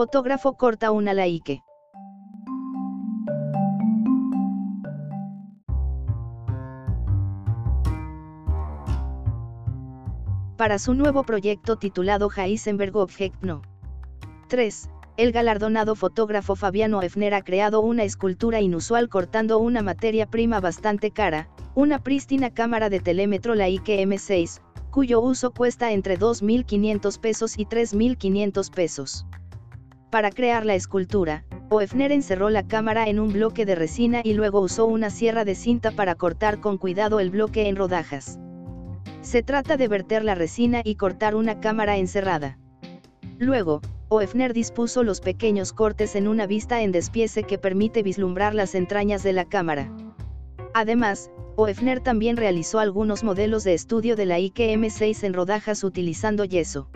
Fotógrafo corta una laique. Para su nuevo proyecto titulado Heisenberg Object No. 3. El galardonado fotógrafo Fabiano Efner ha creado una escultura inusual cortando una materia prima bastante cara, una prístina cámara de telémetro Leica M6, cuyo uso cuesta entre 2.500 pesos y 3.500 pesos. Para crear la escultura, Oefner encerró la cámara en un bloque de resina y luego usó una sierra de cinta para cortar con cuidado el bloque en rodajas. Se trata de verter la resina y cortar una cámara encerrada. Luego, Oefner dispuso los pequeños cortes en una vista en despiece que permite vislumbrar las entrañas de la cámara. Además, Oefner también realizó algunos modelos de estudio de la Ike M6 en rodajas utilizando yeso.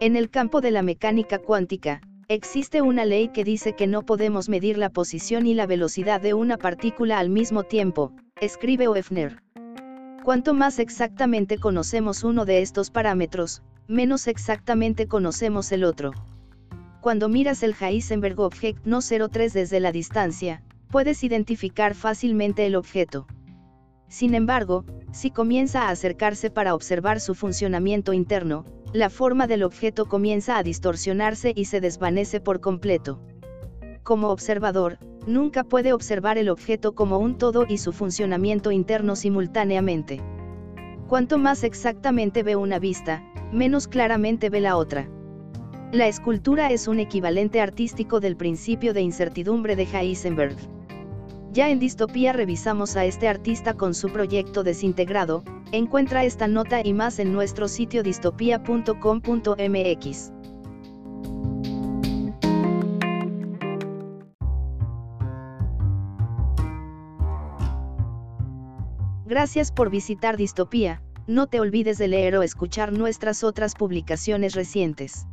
En el campo de la mecánica cuántica, Existe una ley que dice que no podemos medir la posición y la velocidad de una partícula al mismo tiempo, escribe Oefner. Cuanto más exactamente conocemos uno de estos parámetros, menos exactamente conocemos el otro. Cuando miras el Heisenberg Object No 03 desde la distancia, puedes identificar fácilmente el objeto. Sin embargo, si comienza a acercarse para observar su funcionamiento interno, la forma del objeto comienza a distorsionarse y se desvanece por completo. Como observador, nunca puede observar el objeto como un todo y su funcionamiento interno simultáneamente. Cuanto más exactamente ve una vista, menos claramente ve la otra. La escultura es un equivalente artístico del principio de incertidumbre de Heisenberg. Ya en Distopía revisamos a este artista con su proyecto desintegrado, encuentra esta nota y más en nuestro sitio distopía.com.mx. Gracias por visitar Distopía, no te olvides de leer o escuchar nuestras otras publicaciones recientes.